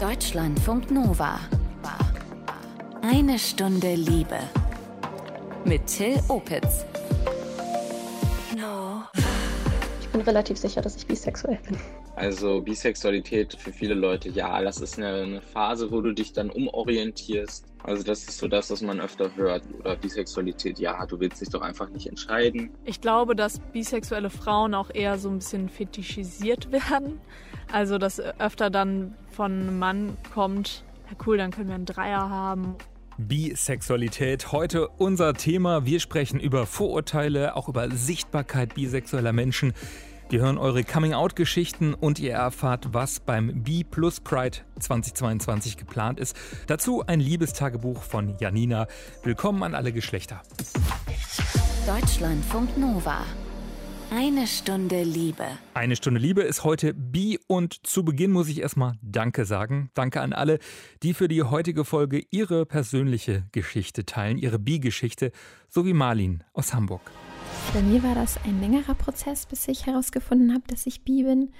Deutschlandfunk Nova. Eine Stunde Liebe. Mit Till Opitz. Ich bin relativ sicher, dass ich bisexuell bin. Also Bisexualität für viele Leute, ja, das ist eine, eine, Phase, wo du dich dann umorientierst. Also das ist so das, was man öfter hört. Oder Bisexualität, ja, du willst dich doch einfach nicht entscheiden. Ich glaube, dass bisexuelle Frauen auch eher so ein bisschen fetischisiert werden. Also dass öfter dann von einem Mann kommt, ja cool, dann können wir einen Dreier haben. Bisexualität. Heute unser Thema. Wir sprechen über Vorurteile, auch über Sichtbarkeit bisexueller Menschen. Wir hören eure Coming-out-Geschichten und ihr erfahrt, was beim B Plus Pride 2022 geplant ist. Dazu ein Liebestagebuch von Janina. Willkommen an alle Geschlechter. Deutschlandfunk Nova. Eine Stunde Liebe. Eine Stunde Liebe ist heute Bi und zu Beginn muss ich erstmal Danke sagen. Danke an alle, die für die heutige Folge ihre persönliche Geschichte teilen, ihre Bi-Geschichte, so wie Marlin aus Hamburg. Bei mir war das ein längerer Prozess, bis ich herausgefunden habe, dass ich bi bin.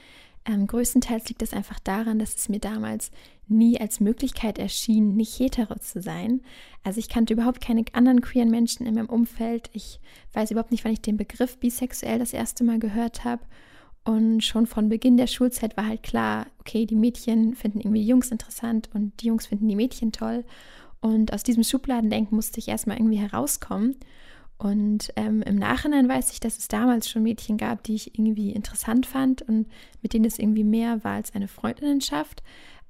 Ähm, größtenteils liegt es einfach daran, dass es mir damals nie als Möglichkeit erschien, nicht hetero zu sein. Also ich kannte überhaupt keine anderen queeren Menschen in meinem Umfeld. Ich weiß überhaupt nicht, wann ich den Begriff bisexuell das erste Mal gehört habe. Und schon von Beginn der Schulzeit war halt klar, okay, die Mädchen finden irgendwie Jungs interessant und die Jungs finden die Mädchen toll. Und aus diesem Schubladendenken musste ich erstmal irgendwie herauskommen. Und ähm, im Nachhinein weiß ich, dass es damals schon Mädchen gab, die ich irgendwie interessant fand und mit denen es irgendwie mehr war als eine Freundinnenschaft.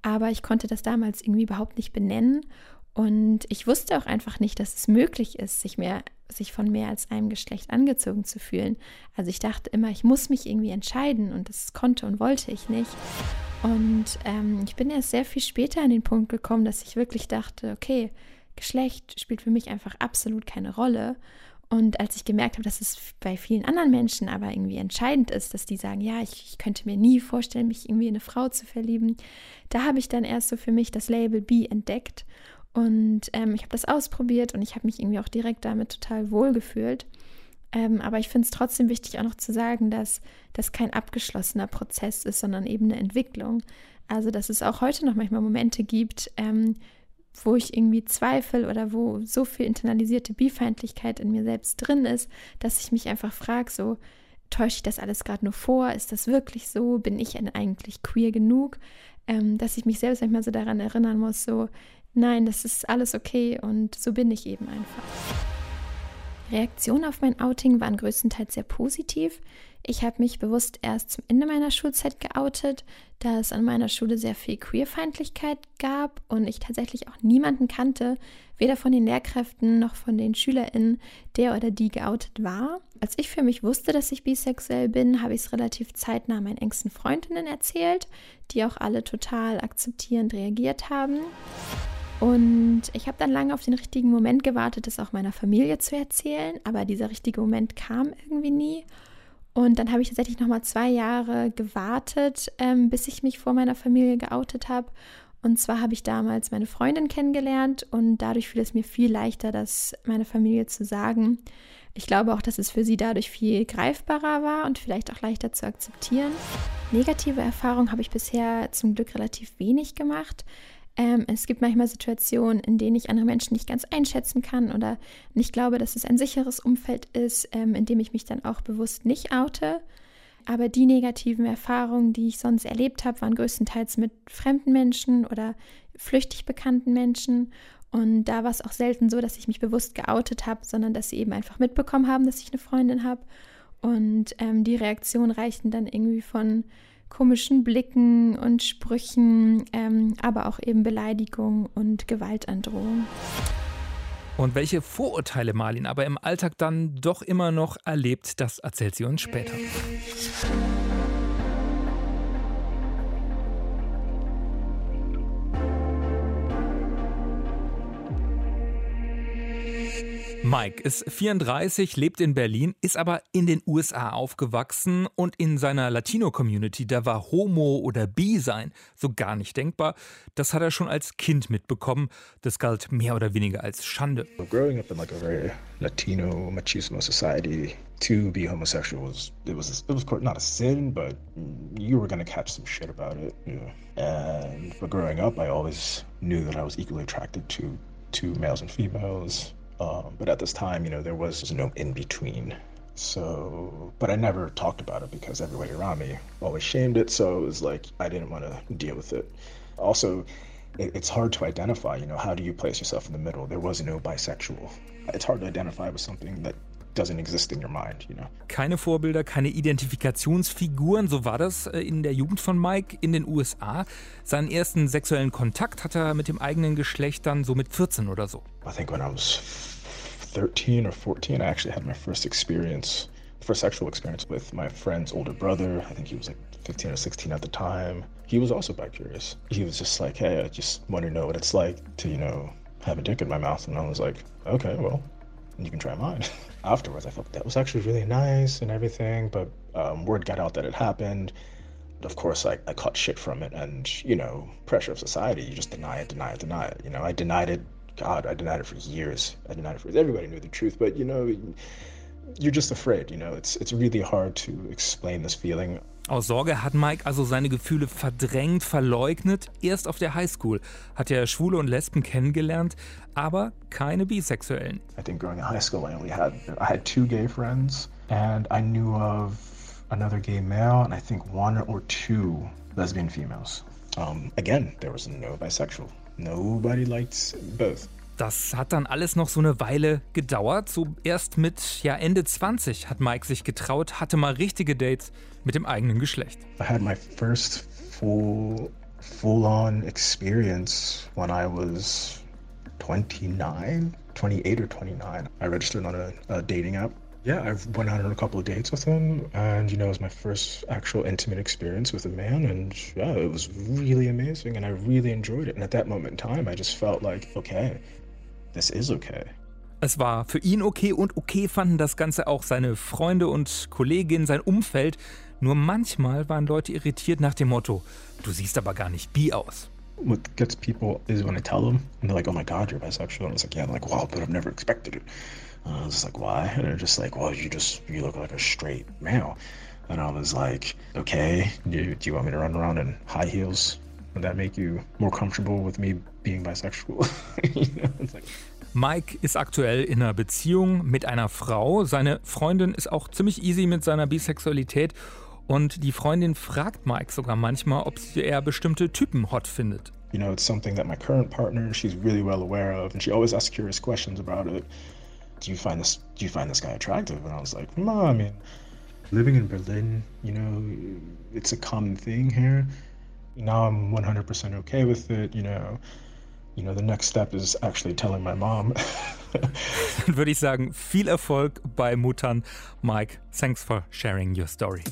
Aber ich konnte das damals irgendwie überhaupt nicht benennen. Und ich wusste auch einfach nicht, dass es möglich ist, sich, mehr, sich von mehr als einem Geschlecht angezogen zu fühlen. Also ich dachte immer, ich muss mich irgendwie entscheiden und das konnte und wollte ich nicht. Und ähm, ich bin erst sehr viel später an den Punkt gekommen, dass ich wirklich dachte, okay, Geschlecht spielt für mich einfach absolut keine Rolle. Und als ich gemerkt habe, dass es bei vielen anderen Menschen aber irgendwie entscheidend ist, dass die sagen, ja, ich, ich könnte mir nie vorstellen, mich irgendwie in eine Frau zu verlieben, da habe ich dann erst so für mich das Label B entdeckt. Und ähm, ich habe das ausprobiert und ich habe mich irgendwie auch direkt damit total wohl gefühlt. Ähm, aber ich finde es trotzdem wichtig, auch noch zu sagen, dass das kein abgeschlossener Prozess ist, sondern eben eine Entwicklung. Also, dass es auch heute noch manchmal Momente gibt, ähm, wo ich irgendwie zweifle oder wo so viel internalisierte Bifeindlichkeit in mir selbst drin ist, dass ich mich einfach frage, so täusche ich das alles gerade nur vor? Ist das wirklich so? Bin ich denn eigentlich queer genug? Ähm, dass ich mich selbst manchmal so daran erinnern muss, so nein, das ist alles okay und so bin ich eben einfach. Reaktionen auf mein Outing waren größtenteils sehr positiv. Ich habe mich bewusst erst zum Ende meiner Schulzeit geoutet, da es an meiner Schule sehr viel Queerfeindlichkeit gab und ich tatsächlich auch niemanden kannte, weder von den Lehrkräften noch von den SchülerInnen, der oder die geoutet war. Als ich für mich wusste, dass ich bisexuell bin, habe ich es relativ zeitnah meinen engsten Freundinnen erzählt, die auch alle total akzeptierend reagiert haben. Und ich habe dann lange auf den richtigen Moment gewartet, das auch meiner Familie zu erzählen, aber dieser richtige Moment kam irgendwie nie. Und dann habe ich tatsächlich noch mal zwei Jahre gewartet, ähm, bis ich mich vor meiner Familie geoutet habe. Und zwar habe ich damals meine Freundin kennengelernt und dadurch fiel es mir viel leichter, das meiner Familie zu sagen. Ich glaube auch, dass es für sie dadurch viel greifbarer war und vielleicht auch leichter zu akzeptieren. Negative Erfahrungen habe ich bisher zum Glück relativ wenig gemacht. Ähm, es gibt manchmal Situationen, in denen ich andere Menschen nicht ganz einschätzen kann oder nicht glaube, dass es ein sicheres Umfeld ist, ähm, in dem ich mich dann auch bewusst nicht oute. Aber die negativen Erfahrungen, die ich sonst erlebt habe, waren größtenteils mit fremden Menschen oder flüchtig bekannten Menschen. Und da war es auch selten so, dass ich mich bewusst geoutet habe, sondern dass sie eben einfach mitbekommen haben, dass ich eine Freundin habe. Und ähm, die Reaktionen reichten dann irgendwie von komischen Blicken und Sprüchen, ähm, aber auch eben Beleidigung und Gewaltandrohung. Und welche Vorurteile Marlin aber im Alltag dann doch immer noch erlebt, das erzählt sie uns später. Mike ist 34, lebt in Berlin, ist aber in den USA aufgewachsen und in seiner Latino-Community, da war Homo oder Bi sein so gar nicht denkbar. Das hat er schon als Kind mitbekommen. Das galt mehr oder weniger als Schande. Growing up in like a very Latino machismo society, to be homosexual was it was it was not a sin, but you were gonna catch some shit about it. Know? And but growing up, I always knew that I was equally attracted to to males and females. Um, but at this time, you know, there was no in between. So, but I never talked about it because everybody around me always shamed it. So it was like I didn't want to deal with it. Also, it, it's hard to identify. You know, how do you place yourself in the middle? There was no bisexual. It's hard to identify with something that doesn't exist in your mind, you know. Keine Vorbilder, keine Identifikationsfiguren, so war das äh, in der Jugend von Mike in den USA. Seinen ersten sexuellen Kontakt hat er mit dem eigenen Geschlecht dann so mit 14 oder so. I think when I was 13 or 14, I actually had my first experience, first sexual experience with my friend's older brother. I think he was like 15 or 16 at the time. He was also bi-curious. He was just like, hey, I just want to know what it's like to, you know, have a dick in my mouth. And I was like, okay, well, you can try mine. Afterwards, I thought that was actually really nice and everything, but um, word got out that it happened. Of course, I, I caught shit from it, and you know, pressure of society. You just deny it, deny it, deny it. You know, I denied it. God, I denied it for years. I denied it for everybody knew the truth, but you know, you're just afraid. You know, it's it's really hard to explain this feeling. Aus Sorge hat Mike also seine Gefühle verdrängt, verleugnet. Erst auf der Highschool hat er Schwule und Lesben kennengelernt, aber keine Bisexuellen. I think growing in high school, I only had I had two gay friends, and I knew of another gay male, and I think one or two lesbian females. Um, again, there was no bisexual. Nobody liked both. Das hat dann alles noch so eine Weile gedauert. So erst mit ja, Ende 20 hat Mike sich getraut, hatte mal richtige Dates mit dem eigenen Geschlecht. I had my first full full-on experience when I was 29, 28 or 29. I registered on a, a dating app. Yeah, I went out on a couple of dates with him, and you know, it was my first actual intimate experience with a man, and yeah, it was really amazing, and I really enjoyed it. And at that moment in time, I just felt like, okay, this is okay. Es war für ihn okay und okay fanden das Ganze auch seine Freunde und Kolleginnen, sein Umfeld. Nur manchmal waren Leute irritiert nach dem Motto, du siehst aber gar nicht bi aus. What gets people is when I tell them, and they're like, oh my god, you're bisexual. And I was like, yeah, I'm like, wow, but I've never expected it. And I was just like, why? And they're just like, well, you just, you look like a straight male. And I was like, okay, do, do you want me to run around in high heels? Would that make you more comfortable with me being bisexual? you know, it's like, Mike ist aktuell in einer Beziehung mit einer Frau. Seine Freundin ist auch ziemlich easy mit seiner Bisexualität. Und die Freundin fragt Mike sogar manchmal, ob sie eher bestimmte Typen hot findet. You know, it's something that my current partner, she's really well aware of, and she always asks curious questions about it. Do you find this? Do you find this guy attractive? And I was like, no, I mean, living in Berlin, you know, it's a common thing here. Now I'm 100% okay with it. You know, you know, the next step is actually telling my mom. Dann würde ich sagen, viel Erfolg bei Muttern. Mike, thanks for sharing your story.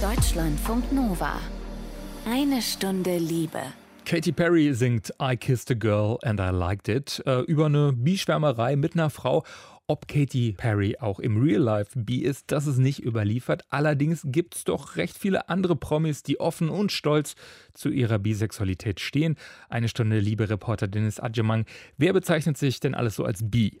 Deutschlandfunk Nova. Eine Stunde Liebe. Katy Perry singt I Kissed a Girl and I Liked It äh, über eine Bischwärmerei mit einer Frau. Ob Katy Perry auch im Real Life bi ist, das ist nicht überliefert. Allerdings gibt es doch recht viele andere Promis, die offen und stolz zu ihrer Bisexualität stehen. Eine Stunde Liebe Reporter Dennis Adjemang. Wer bezeichnet sich denn alles so als bi?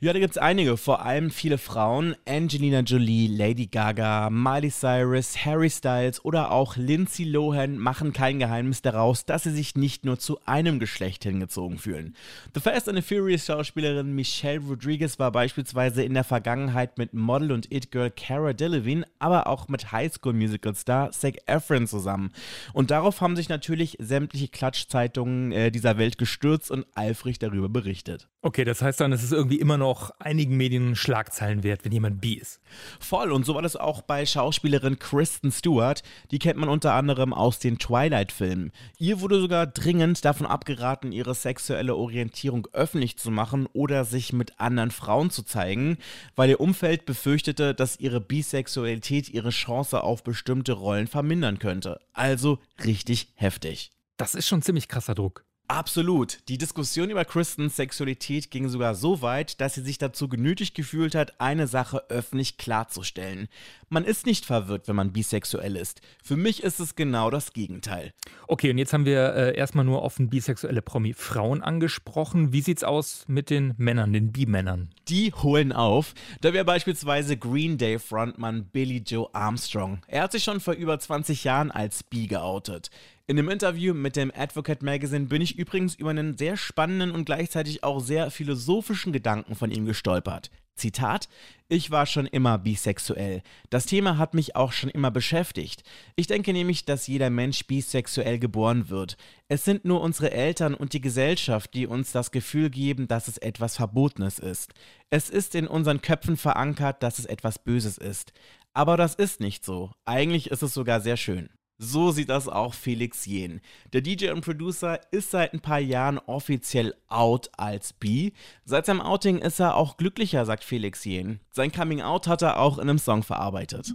Ja, da gibt es einige, vor allem viele Frauen. Angelina Jolie, Lady Gaga, Miley Cyrus, Harry Styles oder auch Lindsay Lohan machen kein Geheimnis daraus, dass sie sich nicht nur zu einem Geschlecht hingezogen fühlen. The Fast and the Furious Schauspielerin Michelle Rodriguez war beispielsweise in der Vergangenheit mit Model und It-Girl Cara Delevingne, aber auch mit Highschool-Musical-Star Zac Efron zusammen. Und darauf haben sich natürlich sämtliche Klatschzeitungen äh, dieser Welt gestürzt und eifrig darüber berichtet. Okay, das heißt dann, es ist irgendwie immer noch einigen Medien Schlagzeilen wert, wenn jemand bi ist. Voll, und so war das auch bei Schauspielerin Kristen Stewart. Die kennt man unter anderem aus den Twilight-Filmen. Ihr wurde sogar dringend davon abgeraten, ihre sexuelle Orientierung öffentlich zu machen oder sich mit anderen Frauen zu zeigen, weil ihr Umfeld befürchtete, dass ihre Bisexualität ihre Chance auf bestimmte Rollen vermindern könnte. Also richtig heftig. Das ist schon ziemlich krasser Druck. Absolut. Die Diskussion über Kristens Sexualität ging sogar so weit, dass sie sich dazu genötigt gefühlt hat, eine Sache öffentlich klarzustellen. Man ist nicht verwirrt, wenn man bisexuell ist. Für mich ist es genau das Gegenteil. Okay, und jetzt haben wir äh, erstmal nur offen bisexuelle Promi-Frauen angesprochen. Wie sieht's aus mit den Männern, den Bi-Männern? Die holen auf. Da wäre beispielsweise Green Day Frontmann Billy Joe Armstrong. Er hat sich schon vor über 20 Jahren als Bi geoutet. In dem Interview mit dem Advocate Magazine bin ich übrigens über einen sehr spannenden und gleichzeitig auch sehr philosophischen Gedanken von ihm gestolpert. Zitat: Ich war schon immer bisexuell. Das Thema hat mich auch schon immer beschäftigt. Ich denke nämlich, dass jeder Mensch bisexuell geboren wird. Es sind nur unsere Eltern und die Gesellschaft, die uns das Gefühl geben, dass es etwas Verbotenes ist. Es ist in unseren Köpfen verankert, dass es etwas Böses ist. Aber das ist nicht so. Eigentlich ist es sogar sehr schön. So sieht das auch Felix Jen. Der DJ und Producer ist seit ein paar Jahren offiziell out als B. Seit seinem Outing ist er auch glücklicher, sagt Felix Jen. Sein Coming Out hat er auch in einem Song verarbeitet.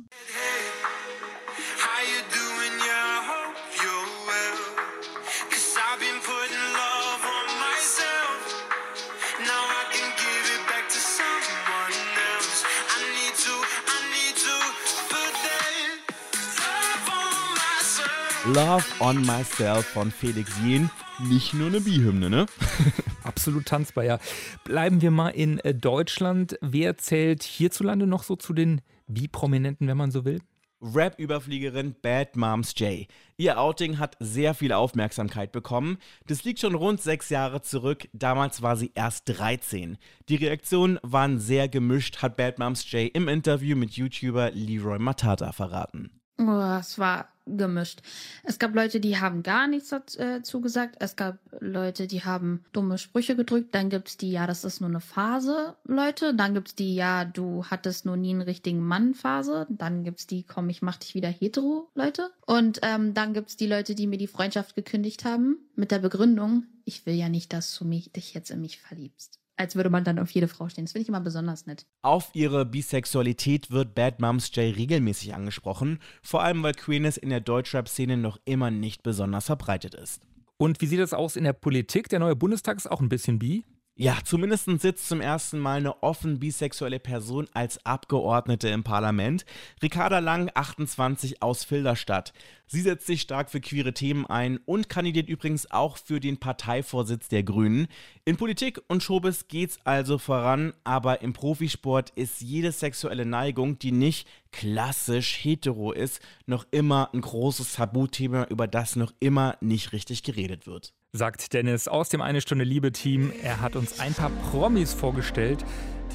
Love on Myself von Felix Jen. Nicht nur eine Bihymne, ne? Absolut tanzbar, ja. Bleiben wir mal in äh, Deutschland. Wer zählt hierzulande noch so zu den Bi-Prominenten, wenn man so will? Rap-Überfliegerin Bad Moms J. Ihr Outing hat sehr viel Aufmerksamkeit bekommen. Das liegt schon rund sechs Jahre zurück. Damals war sie erst 13. Die Reaktionen waren sehr gemischt, hat Bad Moms J im Interview mit YouTuber Leroy Matata verraten. Oh, es war gemischt. Es gab Leute, die haben gar nichts dazu äh, gesagt. Es gab Leute, die haben dumme Sprüche gedrückt. Dann gibt's die, ja, das ist nur eine Phase, Leute. Dann gibt's die, ja, du hattest nur nie einen richtigen Mann Phase. Dann gibt's die, komm, ich mach dich wieder hetero, Leute. Und ähm, dann gibt's die Leute, die mir die Freundschaft gekündigt haben mit der Begründung, ich will ja nicht, dass du mich, dich jetzt in mich verliebst als würde man dann auf jede Frau stehen. Das finde ich immer besonders nett. Auf ihre Bisexualität wird Bad Moms J regelmäßig angesprochen, vor allem weil Queerness in der Deutschrap-Szene noch immer nicht besonders verbreitet ist. Und wie sieht das aus in der Politik? Der neue Bundestag ist auch ein bisschen bi? Ja, zumindest sitzt zum ersten Mal eine offen bisexuelle Person als Abgeordnete im Parlament. Ricarda Lang, 28 aus Filderstadt. Sie setzt sich stark für queere Themen ein und kandidiert übrigens auch für den Parteivorsitz der Grünen. In Politik und Showbiz geht's also voran, aber im Profisport ist jede sexuelle Neigung, die nicht klassisch hetero ist, noch immer ein großes Tabuthema, über das noch immer nicht richtig geredet wird sagt Dennis aus dem Eine Stunde Liebe Team. Er hat uns ein paar Promis vorgestellt,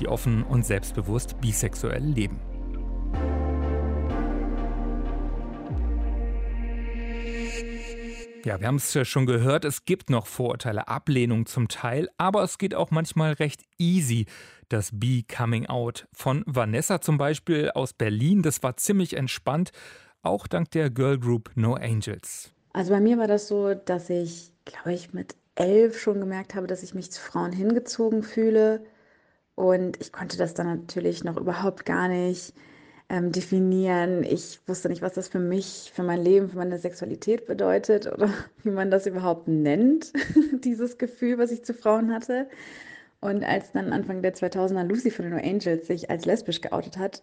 die offen und selbstbewusst bisexuell leben. Ja, wir haben es ja schon gehört, es gibt noch Vorurteile, Ablehnung zum Teil, aber es geht auch manchmal recht easy, das Be-Coming Out. Von Vanessa zum Beispiel aus Berlin, das war ziemlich entspannt, auch dank der Girl Group No Angels. Also bei mir war das so, dass ich glaube ich, mit elf schon gemerkt habe, dass ich mich zu Frauen hingezogen fühle. Und ich konnte das dann natürlich noch überhaupt gar nicht ähm, definieren. Ich wusste nicht, was das für mich, für mein Leben, für meine Sexualität bedeutet oder wie man das überhaupt nennt, dieses Gefühl, was ich zu Frauen hatte. Und als dann Anfang der 2000er Lucy von den No Angels sich als lesbisch geoutet hat,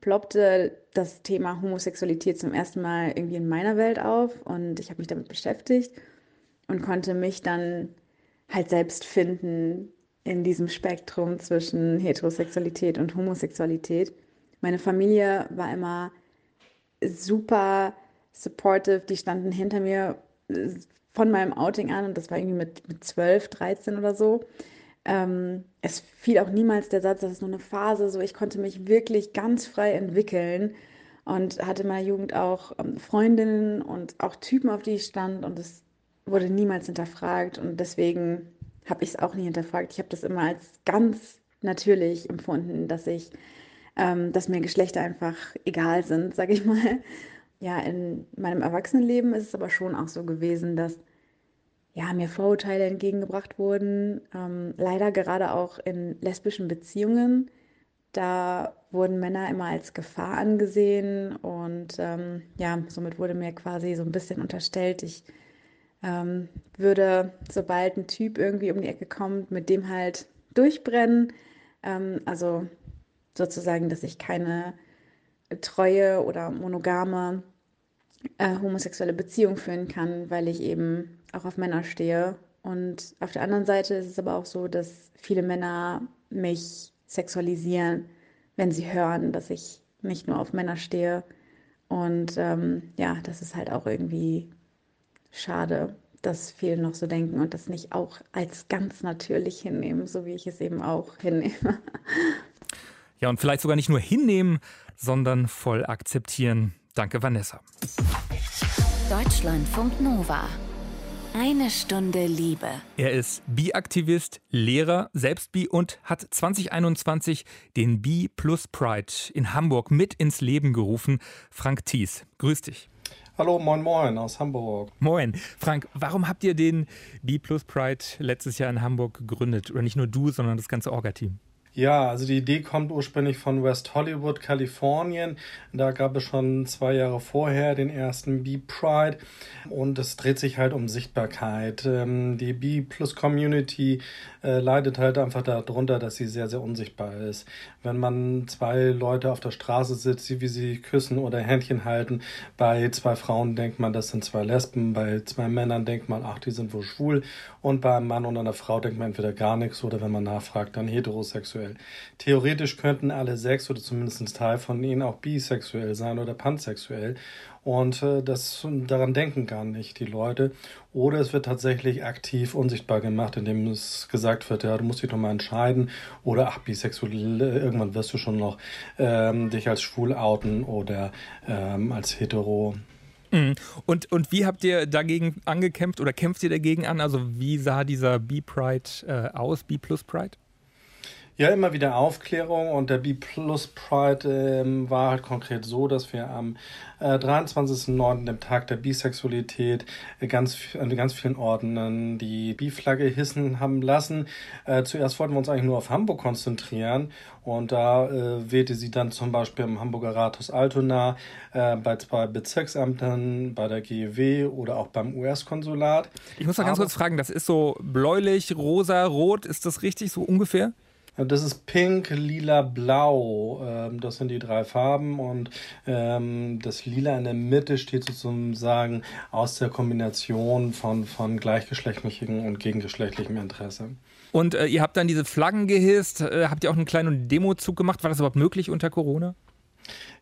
ploppte das Thema Homosexualität zum ersten Mal irgendwie in meiner Welt auf und ich habe mich damit beschäftigt und konnte mich dann halt selbst finden in diesem Spektrum zwischen Heterosexualität und Homosexualität. Meine Familie war immer super supportive, die standen hinter mir von meinem Outing an und das war irgendwie mit, mit 12, 13 oder so. Ähm, es fiel auch niemals der Satz, das ist nur eine Phase, so ich konnte mich wirklich ganz frei entwickeln und hatte in meiner Jugend auch ähm, Freundinnen und auch Typen, auf die ich stand und es wurde niemals hinterfragt und deswegen habe ich es auch nie hinterfragt. Ich habe das immer als ganz natürlich empfunden, dass ich, ähm, dass mir Geschlechter einfach egal sind, sage ich mal. Ja, in meinem Erwachsenenleben ist es aber schon auch so gewesen, dass ja, mir Vorurteile entgegengebracht wurden. Ähm, leider gerade auch in lesbischen Beziehungen. Da wurden Männer immer als Gefahr angesehen und ähm, ja, somit wurde mir quasi so ein bisschen unterstellt, ich ähm, würde, sobald ein Typ irgendwie um die Ecke kommt, mit dem halt durchbrennen. Ähm, also sozusagen, dass ich keine treue oder monogame äh, homosexuelle Beziehung führen kann, weil ich eben auch auf Männer stehe. Und auf der anderen Seite ist es aber auch so, dass viele Männer mich sexualisieren, wenn sie hören, dass ich nicht nur auf Männer stehe. Und ähm, ja, das ist halt auch irgendwie schade, dass viele noch so denken und das nicht auch als ganz natürlich hinnehmen, so wie ich es eben auch hinnehme. Ja, und vielleicht sogar nicht nur hinnehmen, sondern voll akzeptieren. Danke, Vanessa. Deutschlandfunk Nova. Eine Stunde Liebe. Er ist Bi-Aktivist, Lehrer, selbst Bi und hat 2021 den Bi Plus Pride in Hamburg mit ins Leben gerufen. Frank Thies, grüß dich. Hallo, moin moin aus Hamburg. Moin. Frank, warum habt ihr den B Plus Pride letztes Jahr in Hamburg gegründet? Oder nicht nur du, sondern das ganze Orga-Team? Ja, also die Idee kommt ursprünglich von West Hollywood, Kalifornien. Da gab es schon zwei Jahre vorher den ersten B-Pride und es dreht sich halt um Sichtbarkeit. Ähm, die B-Plus-Community äh, leidet halt einfach darunter, dass sie sehr, sehr unsichtbar ist. Wenn man zwei Leute auf der Straße sitzt, wie sie küssen oder Händchen halten, bei zwei Frauen denkt man, das sind zwei Lesben, bei zwei Männern denkt man, ach, die sind wohl schwul und bei einem Mann und einer Frau denkt man entweder gar nichts oder wenn man nachfragt, dann heterosexuell bisexuell. Theoretisch könnten alle sechs oder zumindest ein Teil von ihnen auch bisexuell sein oder pansexuell. Und äh, das daran denken gar nicht die Leute. Oder es wird tatsächlich aktiv unsichtbar gemacht, indem es gesagt wird, ja, du musst dich doch mal entscheiden. Oder ach, bisexuell, irgendwann wirst du schon noch ähm, dich als schwul outen oder ähm, als hetero. Mhm. Und, und wie habt ihr dagegen angekämpft oder kämpft ihr dagegen an? Also wie sah dieser B-Pride äh, aus, B-Plus Pride? Ja, immer wieder Aufklärung und der B-Plus Pride ähm, war halt konkret so, dass wir am äh, 23.09., dem Tag der Bisexualität, äh, ganz, an ganz vielen Orten die B-Flagge hissen haben lassen. Äh, zuerst wollten wir uns eigentlich nur auf Hamburg konzentrieren und da äh, wehte sie dann zum Beispiel im Hamburger Rathaus Altona, äh, bei zwei Bezirksämtern, bei der GEW oder auch beim US-Konsulat. Ich muss mal ganz kurz fragen, das ist so bläulich, rosa, rot, ist das richtig so ungefähr? Das ist Pink, Lila, Blau. Ähm, das sind die drei Farben und ähm, das Lila in der Mitte steht sozusagen aus der Kombination von, von gleichgeschlechtlichem und gegengeschlechtlichem Interesse. Und äh, ihr habt dann diese Flaggen gehisst. Äh, habt ihr auch einen kleinen Demozug gemacht? War das überhaupt möglich unter Corona?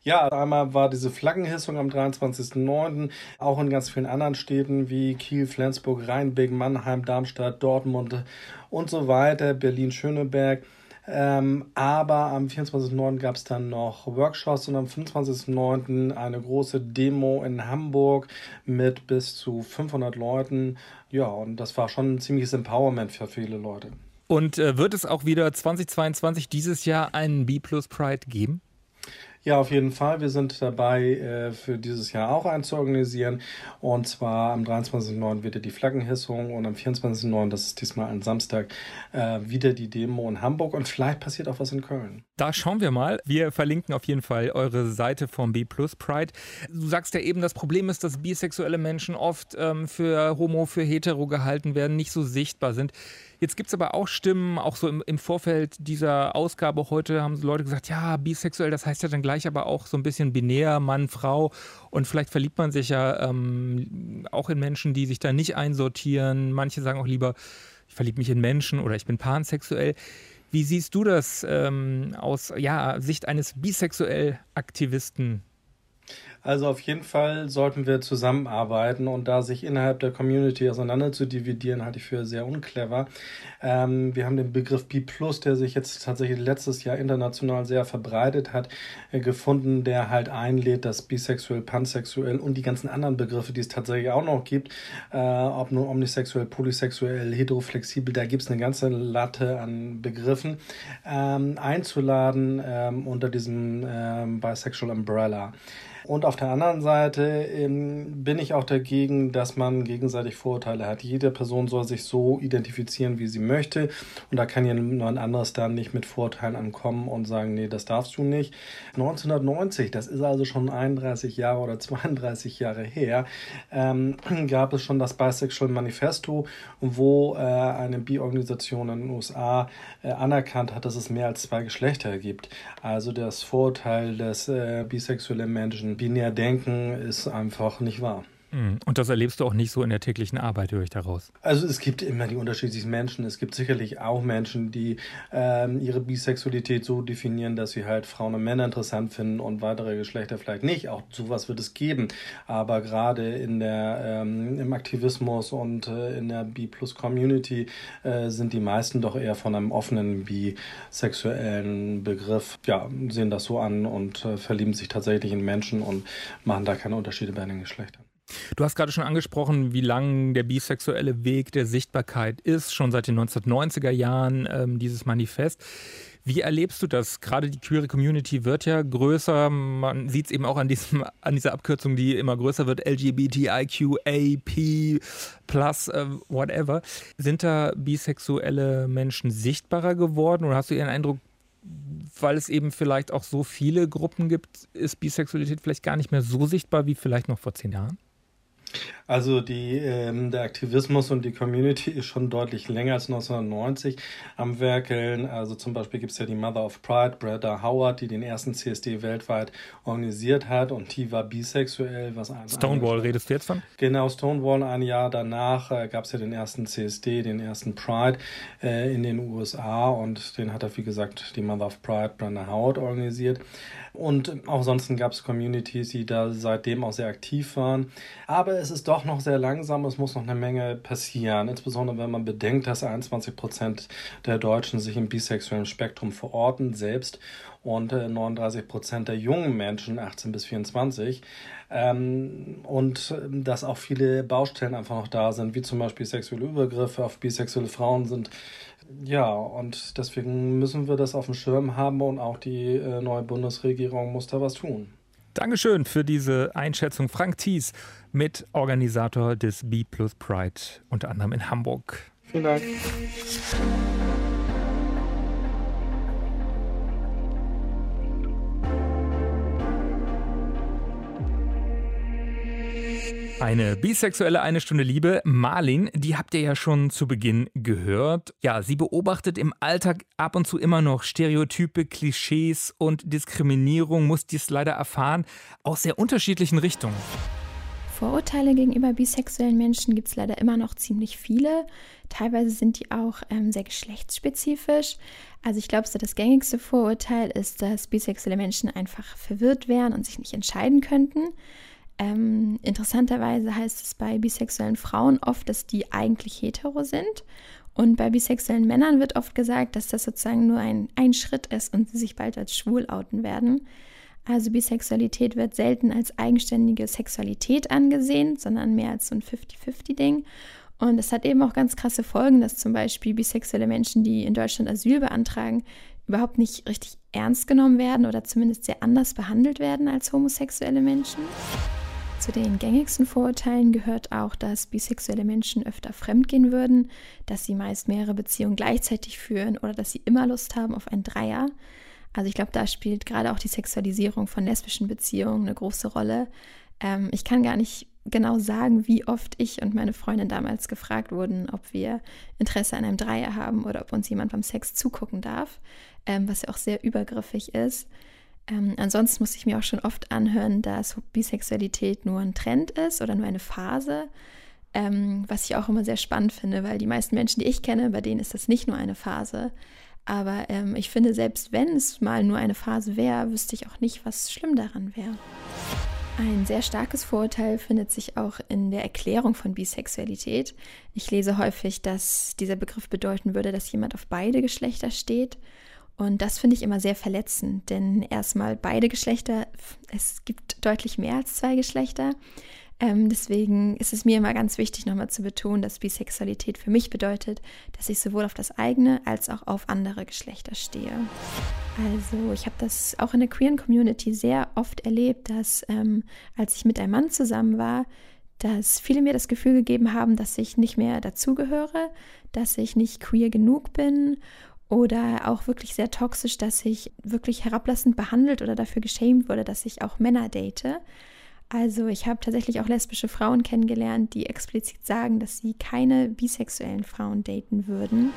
Ja, einmal war diese Flaggenhissung am 23.09. auch in ganz vielen anderen Städten wie Kiel, Flensburg, Rheinbeck, Mannheim, Darmstadt, Dortmund und so weiter, Berlin, Schöneberg. Ähm, aber am 24.09. gab es dann noch Workshops und am 25.09. eine große Demo in Hamburg mit bis zu 500 Leuten. Ja, und das war schon ein ziemliches Empowerment für viele Leute. Und äh, wird es auch wieder 2022 dieses Jahr einen B-Plus Pride geben? Ja, auf jeden Fall. Wir sind dabei, äh, für dieses Jahr auch einen zu organisieren. Und zwar am 23.09. wieder die Flaggenhissung und am 24.09., das ist diesmal ein Samstag, äh, wieder die Demo in Hamburg. Und vielleicht passiert auch was in Köln. Da schauen wir mal. Wir verlinken auf jeden Fall eure Seite vom B Plus Pride. Du sagst ja eben, das Problem ist, dass bisexuelle Menschen oft ähm, für homo, für hetero gehalten werden, nicht so sichtbar sind. Jetzt gibt es aber auch Stimmen, auch so im, im, Vorfeld dieser Ausgabe heute haben Leute gesagt, ja, bisexuell, das heißt ja dann gleich aber auch so ein bisschen binär, Mann, Frau. Und vielleicht verliebt man sich ja ähm, auch in Menschen, die sich da nicht einsortieren. Manche sagen auch lieber, ich verliebe mich in Menschen oder ich bin pansexuell. Wie siehst du das ähm, aus ja, Sicht eines bisexuell Aktivisten? Also auf jeden Fall sollten wir zusammenarbeiten und da sich innerhalb der Community auseinander zu dividieren, halte ich für sehr unclever. Ähm, wir haben den Begriff B+, der sich jetzt tatsächlich letztes Jahr international sehr verbreitet hat, äh, gefunden, der halt einlädt, dass bisexuell, pansexuell und die ganzen anderen Begriffe, die es tatsächlich auch noch gibt, äh, ob nur omnisexuell, polysexuell, heteroflexibel, da gibt es eine ganze Latte an Begriffen, ähm, einzuladen ähm, unter diesem ähm, Bisexual Umbrella. Und auf der anderen Seite ähm, bin ich auch dagegen, dass man gegenseitig Vorurteile hat. Jede Person soll sich so identifizieren, wie sie möchte. Und da kann jemand anderes dann nicht mit Vorurteilen ankommen und sagen, nee, das darfst du nicht. 1990, das ist also schon 31 Jahre oder 32 Jahre her, ähm, gab es schon das Bisexual Manifesto, wo äh, eine Bi-Organisation in den USA äh, anerkannt hat, dass es mehr als zwei Geschlechter gibt. Also das Vorurteil, dass äh, bisexuelle Menschen binär denken ist einfach nicht wahr. Mhm. Und das erlebst du auch nicht so in der täglichen Arbeit, höre ich daraus. Also es gibt immer die unterschiedlichen Menschen. Es gibt sicherlich auch Menschen, die ähm, ihre Bisexualität so definieren, dass sie halt Frauen und Männer interessant finden und weitere Geschlechter vielleicht nicht. Auch sowas wird es geben. Aber gerade in der, ähm, im Aktivismus und äh, in der B-Plus-Community äh, sind die meisten doch eher von einem offenen bisexuellen Begriff, ja, sehen das so an und äh, verlieben sich tatsächlich in Menschen und machen da keine Unterschiede bei den Geschlechtern. Du hast gerade schon angesprochen, wie lang der bisexuelle Weg der Sichtbarkeit ist, schon seit den 1990er Jahren ähm, dieses Manifest. Wie erlebst du das? Gerade die queere Community wird ja größer. Man sieht es eben auch an, diesem, an dieser Abkürzung, die immer größer wird. LGBTIQAP plus äh, whatever. Sind da bisexuelle Menschen sichtbarer geworden oder hast du ihren Eindruck, weil es eben vielleicht auch so viele Gruppen gibt, ist Bisexualität vielleicht gar nicht mehr so sichtbar wie vielleicht noch vor zehn Jahren? Also die, ähm, der Aktivismus und die Community ist schon deutlich länger als 1990 am Werkeln. Also zum Beispiel gibt es ja die Mother of Pride, Breda Howard, die den ersten CSD weltweit organisiert hat und die war bisexuell. Was Stonewall redest du jetzt von? Genau, Stonewall. Ein Jahr danach äh, gab es ja den ersten CSD, den ersten Pride äh, in den USA und den hat er, wie gesagt, die Mother of Pride, Brenda Howard organisiert. Und auch sonst gab es Communities, die da seitdem auch sehr aktiv waren. Aber es ist doch noch sehr langsam, es muss noch eine Menge passieren. Insbesondere wenn man bedenkt, dass 21 Prozent der Deutschen sich im bisexuellen Spektrum verorten, selbst und 39 äh, Prozent der jungen Menschen, 18 bis 24. Ähm, und dass auch viele Baustellen einfach noch da sind, wie zum Beispiel sexuelle Übergriffe auf bisexuelle Frauen sind ja, und deswegen müssen wir das auf dem Schirm haben und auch die äh, neue Bundesregierung muss da was tun. Dankeschön für diese Einschätzung. Frank Thies, Mitorganisator des B Plus Pride, unter anderem in Hamburg. Vielen Dank. Eine bisexuelle eine Stunde Liebe, Marlin, die habt ihr ja schon zu Beginn gehört. Ja, sie beobachtet im Alltag ab und zu immer noch Stereotype, Klischees und Diskriminierung, muss dies leider erfahren, aus sehr unterschiedlichen Richtungen. Vorurteile gegenüber bisexuellen Menschen gibt es leider immer noch ziemlich viele. Teilweise sind die auch ähm, sehr geschlechtsspezifisch. Also ich glaube, so das gängigste Vorurteil ist, dass bisexuelle Menschen einfach verwirrt wären und sich nicht entscheiden könnten. Ähm, interessanterweise heißt es bei bisexuellen Frauen oft, dass die eigentlich hetero sind. Und bei bisexuellen Männern wird oft gesagt, dass das sozusagen nur ein, ein Schritt ist und sie sich bald als schwul outen werden. Also Bisexualität wird selten als eigenständige Sexualität angesehen, sondern mehr als so ein 50-50-Ding. Und es hat eben auch ganz krasse Folgen, dass zum Beispiel bisexuelle Menschen, die in Deutschland Asyl beantragen, überhaupt nicht richtig ernst genommen werden oder zumindest sehr anders behandelt werden als homosexuelle Menschen. Zu den gängigsten Vorurteilen gehört auch, dass bisexuelle Menschen öfter fremdgehen würden, dass sie meist mehrere Beziehungen gleichzeitig führen oder dass sie immer Lust haben auf ein Dreier. Also ich glaube, da spielt gerade auch die Sexualisierung von lesbischen Beziehungen eine große Rolle. Ähm, ich kann gar nicht genau sagen, wie oft ich und meine Freundin damals gefragt wurden, ob wir Interesse an einem Dreier haben oder ob uns jemand beim Sex zugucken darf, ähm, was ja auch sehr übergriffig ist. Ähm, ansonsten muss ich mir auch schon oft anhören, dass Bisexualität nur ein Trend ist oder nur eine Phase, ähm, was ich auch immer sehr spannend finde, weil die meisten Menschen, die ich kenne, bei denen ist das nicht nur eine Phase. Aber ähm, ich finde, selbst wenn es mal nur eine Phase wäre, wüsste ich auch nicht, was schlimm daran wäre. Ein sehr starkes Vorurteil findet sich auch in der Erklärung von Bisexualität. Ich lese häufig, dass dieser Begriff bedeuten würde, dass jemand auf beide Geschlechter steht. Und das finde ich immer sehr verletzend, denn erstmal beide Geschlechter, es gibt deutlich mehr als zwei Geschlechter. Ähm, deswegen ist es mir immer ganz wichtig, nochmal zu betonen, dass Bisexualität für mich bedeutet, dass ich sowohl auf das eigene als auch auf andere Geschlechter stehe. Also ich habe das auch in der queeren Community sehr oft erlebt, dass ähm, als ich mit einem Mann zusammen war, dass viele mir das Gefühl gegeben haben, dass ich nicht mehr dazugehöre, dass ich nicht queer genug bin oder auch wirklich sehr toxisch, dass ich wirklich herablassend behandelt oder dafür geschämt wurde, dass ich auch Männer date. Also ich habe tatsächlich auch lesbische Frauen kennengelernt, die explizit sagen, dass sie keine bisexuellen Frauen daten würden.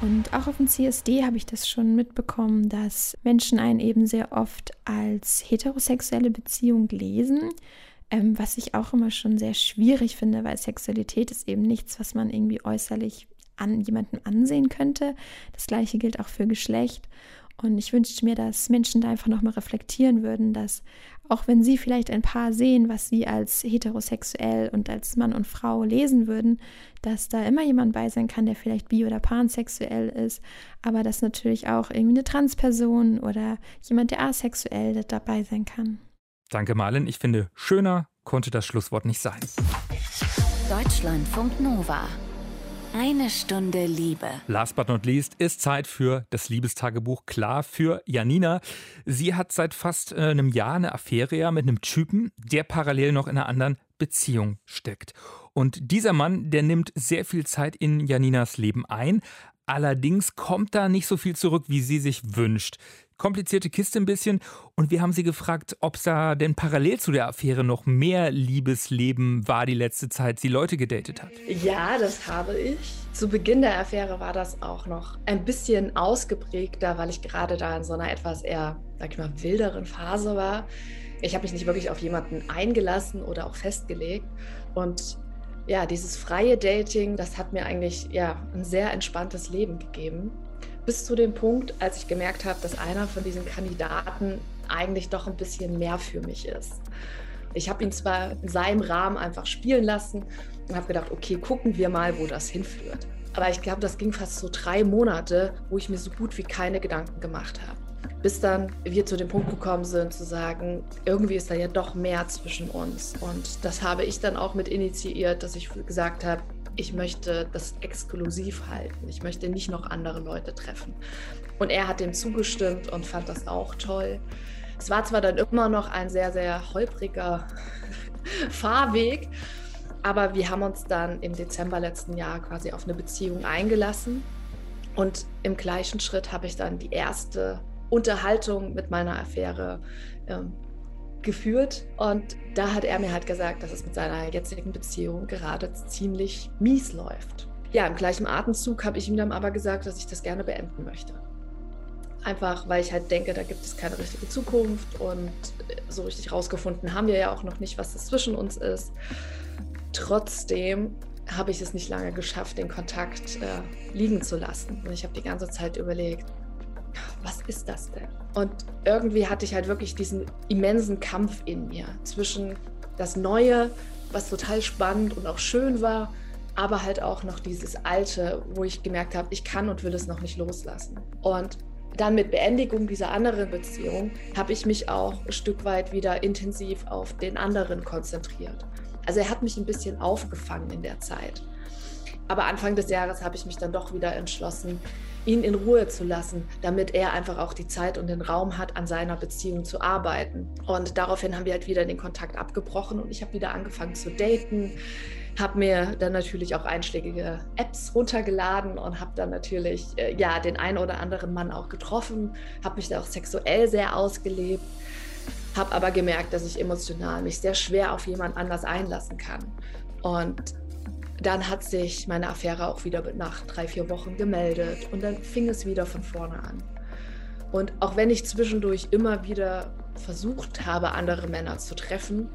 Und auch auf dem CSD habe ich das schon mitbekommen, dass Menschen einen eben sehr oft als heterosexuelle Beziehung lesen, ähm, was ich auch immer schon sehr schwierig finde, weil Sexualität ist eben nichts, was man irgendwie äußerlich an jemanden ansehen könnte. Das gleiche gilt auch für Geschlecht. Und ich wünschte mir, dass Menschen da einfach nochmal reflektieren würden, dass auch wenn sie vielleicht ein Paar sehen, was sie als heterosexuell und als Mann und Frau lesen würden, dass da immer jemand bei sein kann, der vielleicht bi- oder pansexuell ist, aber dass natürlich auch irgendwie eine Transperson oder jemand, der asexuell dabei sein kann. Danke, Marlen. Ich finde, schöner konnte das Schlusswort nicht sein. Deutschlandfunk Nova. Eine Stunde Liebe. Last but not least ist Zeit für das Liebestagebuch klar für Janina. Sie hat seit fast äh, einem Jahr eine Affäre mit einem Typen, der parallel noch in einer anderen Beziehung steckt. Und dieser Mann, der nimmt sehr viel Zeit in Janinas Leben ein. Allerdings kommt da nicht so viel zurück, wie sie sich wünscht komplizierte Kiste ein bisschen. Und wir haben sie gefragt, ob da denn parallel zu der Affäre noch mehr Liebesleben war die letzte Zeit, sie Leute gedatet hat. Ja, das habe ich. Zu Beginn der Affäre war das auch noch ein bisschen ausgeprägter, weil ich gerade da in so einer etwas eher, sag ich mal, wilderen Phase war. Ich habe mich nicht wirklich auf jemanden eingelassen oder auch festgelegt. Und ja, dieses freie Dating, das hat mir eigentlich ja ein sehr entspanntes Leben gegeben bis zu dem Punkt, als ich gemerkt habe, dass einer von diesen Kandidaten eigentlich doch ein bisschen mehr für mich ist. Ich habe ihn zwar in seinem Rahmen einfach spielen lassen und habe gedacht, okay, gucken wir mal, wo das hinführt. Aber ich glaube, das ging fast so drei Monate, wo ich mir so gut wie keine Gedanken gemacht habe. Bis dann wir zu dem Punkt gekommen sind, zu sagen, irgendwie ist da ja doch mehr zwischen uns. Und das habe ich dann auch mit initiiert, dass ich gesagt habe, ich möchte das exklusiv halten. Ich möchte nicht noch andere Leute treffen. Und er hat dem zugestimmt und fand das auch toll. Es war zwar dann immer noch ein sehr, sehr holpriger Fahrweg, aber wir haben uns dann im Dezember letzten Jahr quasi auf eine Beziehung eingelassen. Und im gleichen Schritt habe ich dann die erste Unterhaltung mit meiner Affäre ähm, geführt und da hat er mir halt gesagt, dass es mit seiner jetzigen Beziehung gerade ziemlich mies läuft. Ja, im gleichen Atemzug habe ich ihm dann aber gesagt, dass ich das gerne beenden möchte. Einfach, weil ich halt denke, da gibt es keine richtige Zukunft und so richtig rausgefunden haben wir ja auch noch nicht, was das zwischen uns ist. Trotzdem habe ich es nicht lange geschafft, den Kontakt äh, liegen zu lassen. Und ich habe die ganze Zeit überlegt, was ist das denn? Und irgendwie hatte ich halt wirklich diesen immensen Kampf in mir zwischen das Neue, was total spannend und auch schön war, aber halt auch noch dieses Alte, wo ich gemerkt habe, ich kann und will es noch nicht loslassen. Und dann mit Beendigung dieser anderen Beziehung habe ich mich auch ein Stück weit wieder intensiv auf den anderen konzentriert. Also er hat mich ein bisschen aufgefangen in der Zeit. Aber Anfang des Jahres habe ich mich dann doch wieder entschlossen, ihn in Ruhe zu lassen, damit er einfach auch die Zeit und den Raum hat, an seiner Beziehung zu arbeiten. Und daraufhin haben wir halt wieder den Kontakt abgebrochen und ich habe wieder angefangen zu daten, habe mir dann natürlich auch einschlägige Apps runtergeladen und habe dann natürlich äh, ja den einen oder anderen Mann auch getroffen, habe mich da auch sexuell sehr ausgelebt, habe aber gemerkt, dass ich emotional mich sehr schwer auf jemand anders einlassen kann. Und dann hat sich meine Affäre auch wieder nach drei, vier Wochen gemeldet und dann fing es wieder von vorne an. Und auch wenn ich zwischendurch immer wieder versucht habe, andere Männer zu treffen,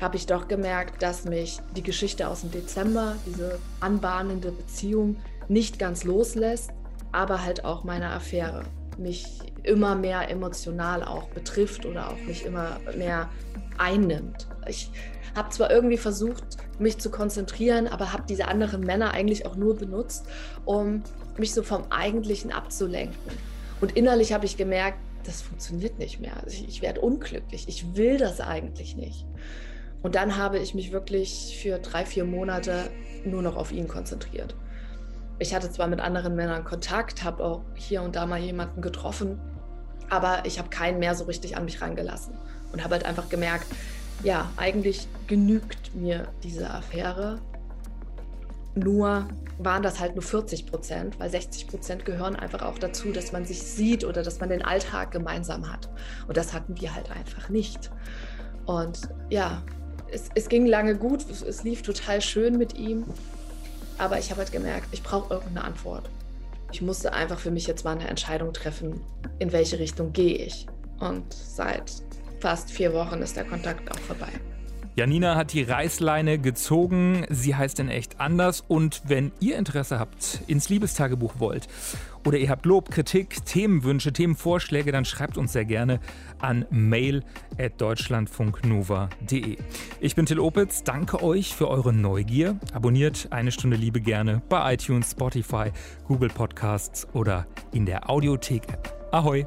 habe ich doch gemerkt, dass mich die Geschichte aus dem Dezember, diese anbahnende Beziehung, nicht ganz loslässt, aber halt auch meine Affäre mich immer mehr emotional auch betrifft oder auch mich immer mehr einnimmt. Ich habe zwar irgendwie versucht, mich zu konzentrieren, aber habe diese anderen Männer eigentlich auch nur benutzt, um mich so vom Eigentlichen abzulenken. Und innerlich habe ich gemerkt, das funktioniert nicht mehr. Also ich, ich werde unglücklich. Ich will das eigentlich nicht. Und dann habe ich mich wirklich für drei, vier Monate nur noch auf ihn konzentriert. Ich hatte zwar mit anderen Männern Kontakt, habe auch hier und da mal jemanden getroffen, aber ich habe keinen mehr so richtig an mich rangelassen und habe halt einfach gemerkt, ja, eigentlich genügt mir diese Affäre. Nur waren das halt nur 40 Prozent, weil 60 Prozent gehören einfach auch dazu, dass man sich sieht oder dass man den Alltag gemeinsam hat. Und das hatten wir halt einfach nicht. Und ja, es, es ging lange gut, es, es lief total schön mit ihm. Aber ich habe halt gemerkt, ich brauche irgendeine Antwort. Ich musste einfach für mich jetzt mal eine Entscheidung treffen, in welche Richtung gehe ich. Und seit fast vier Wochen ist der Kontakt auch vorbei. Janina hat die Reißleine gezogen. Sie heißt in echt anders. Und wenn ihr Interesse habt, ins Liebestagebuch wollt oder ihr habt Lob, Kritik, Themenwünsche, Themenvorschläge, dann schreibt uns sehr gerne an mail.deutschlandfunknova.de. Ich bin Till Opitz. Danke euch für eure Neugier. Abonniert eine Stunde Liebe gerne bei iTunes, Spotify, Google Podcasts oder in der Audiothek-App. Ahoi!